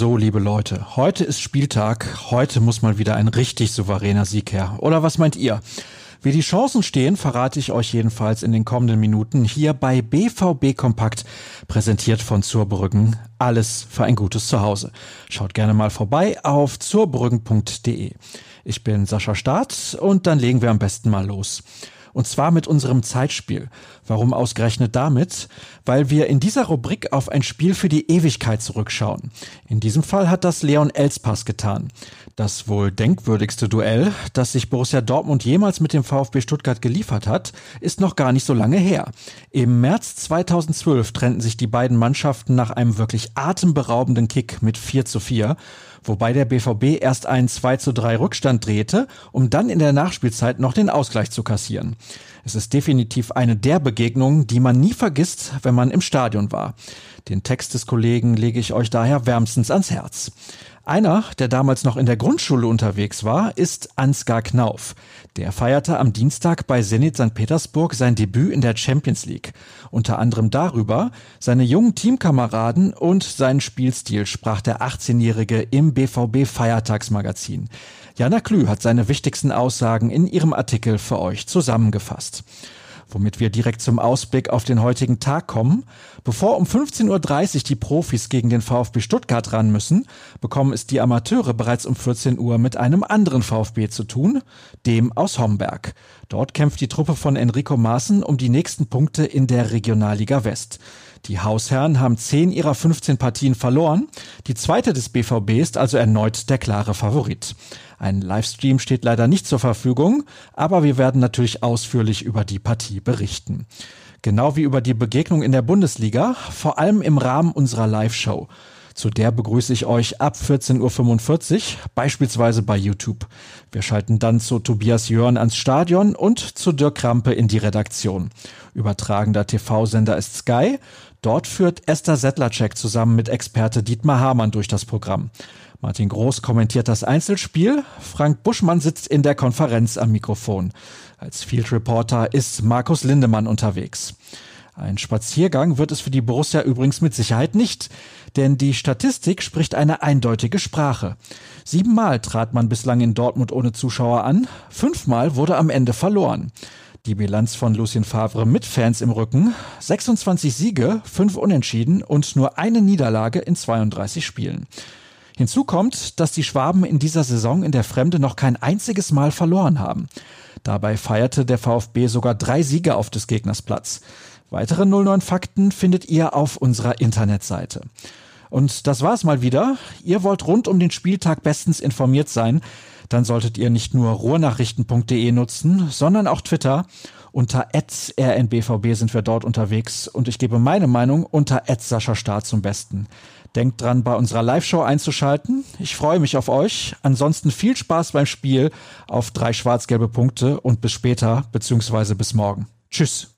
So, liebe Leute, heute ist Spieltag. Heute muss mal wieder ein richtig souveräner Sieg her. Oder was meint ihr? Wie die Chancen stehen, verrate ich euch jedenfalls in den kommenden Minuten hier bei BVB Kompakt, präsentiert von Zurbrüggen. Alles für ein gutes Zuhause. Schaut gerne mal vorbei auf zurbrüggen.de. Ich bin Sascha Staat und dann legen wir am besten mal los. Und zwar mit unserem Zeitspiel. Warum ausgerechnet damit? Weil wir in dieser Rubrik auf ein Spiel für die Ewigkeit zurückschauen. In diesem Fall hat das Leon Elspass getan. Das wohl denkwürdigste Duell, das sich Borussia Dortmund jemals mit dem VfB Stuttgart geliefert hat, ist noch gar nicht so lange her. Im März 2012 trennten sich die beiden Mannschaften nach einem wirklich atemberaubenden Kick mit 4 zu 4 wobei der BVB erst einen 2 zu 3 Rückstand drehte, um dann in der Nachspielzeit noch den Ausgleich zu kassieren. Es ist definitiv eine der Begegnungen, die man nie vergisst, wenn man im Stadion war. Den Text des Kollegen lege ich euch daher wärmstens ans Herz. Einer, der damals noch in der Grundschule unterwegs war, ist Ansgar Knauf. Der feierte am Dienstag bei Zenit St. Petersburg sein Debüt in der Champions League. Unter anderem darüber, seine jungen Teamkameraden und seinen Spielstil sprach der 18-Jährige im BVB Feiertagsmagazin. Jana Klü hat seine wichtigsten Aussagen in ihrem Artikel für euch zusammengefasst womit wir direkt zum Ausblick auf den heutigen Tag kommen. Bevor um 15.30 Uhr die Profis gegen den VfB Stuttgart ran müssen, bekommen es die Amateure bereits um 14 Uhr mit einem anderen VfB zu tun, dem aus Homberg. Dort kämpft die Truppe von Enrico Maaßen um die nächsten Punkte in der Regionalliga West. Die Hausherren haben 10 ihrer 15 Partien verloren. Die zweite des BVB ist also erneut der klare Favorit. Ein Livestream steht leider nicht zur Verfügung, aber wir werden natürlich ausführlich über die Partie berichten. Genau wie über die Begegnung in der Bundesliga, vor allem im Rahmen unserer Live-Show. Zu der begrüße ich euch ab 14.45 Uhr, beispielsweise bei YouTube. Wir schalten dann zu Tobias Jörn ans Stadion und zu Dirk Krampe in die Redaktion. Übertragender TV-Sender ist Sky. Dort führt Esther Sedlacek zusammen mit Experte Dietmar Hamann durch das Programm. Martin Groß kommentiert das Einzelspiel. Frank Buschmann sitzt in der Konferenz am Mikrofon. Als Field Reporter ist Markus Lindemann unterwegs. Ein Spaziergang wird es für die Borussia übrigens mit Sicherheit nicht, denn die Statistik spricht eine eindeutige Sprache. Siebenmal trat man bislang in Dortmund ohne Zuschauer an, fünfmal wurde am Ende verloren. Die Bilanz von Lucien Favre mit Fans im Rücken, 26 Siege, 5 Unentschieden und nur eine Niederlage in 32 Spielen. Hinzu kommt, dass die Schwaben in dieser Saison in der Fremde noch kein einziges Mal verloren haben. Dabei feierte der VfB sogar drei Siege auf des Gegners Platz. Weitere 09 Fakten findet ihr auf unserer Internetseite. Und das war's mal wieder. Ihr wollt rund um den Spieltag bestens informiert sein. Dann solltet ihr nicht nur ruhrnachrichten.de nutzen, sondern auch Twitter. Unter rnbvb sind wir dort unterwegs und ich gebe meine Meinung unter Sascha Staat zum Besten. Denkt dran, bei unserer Live-Show einzuschalten. Ich freue mich auf euch. Ansonsten viel Spaß beim Spiel auf drei schwarz-gelbe Punkte und bis später, beziehungsweise bis morgen. Tschüss.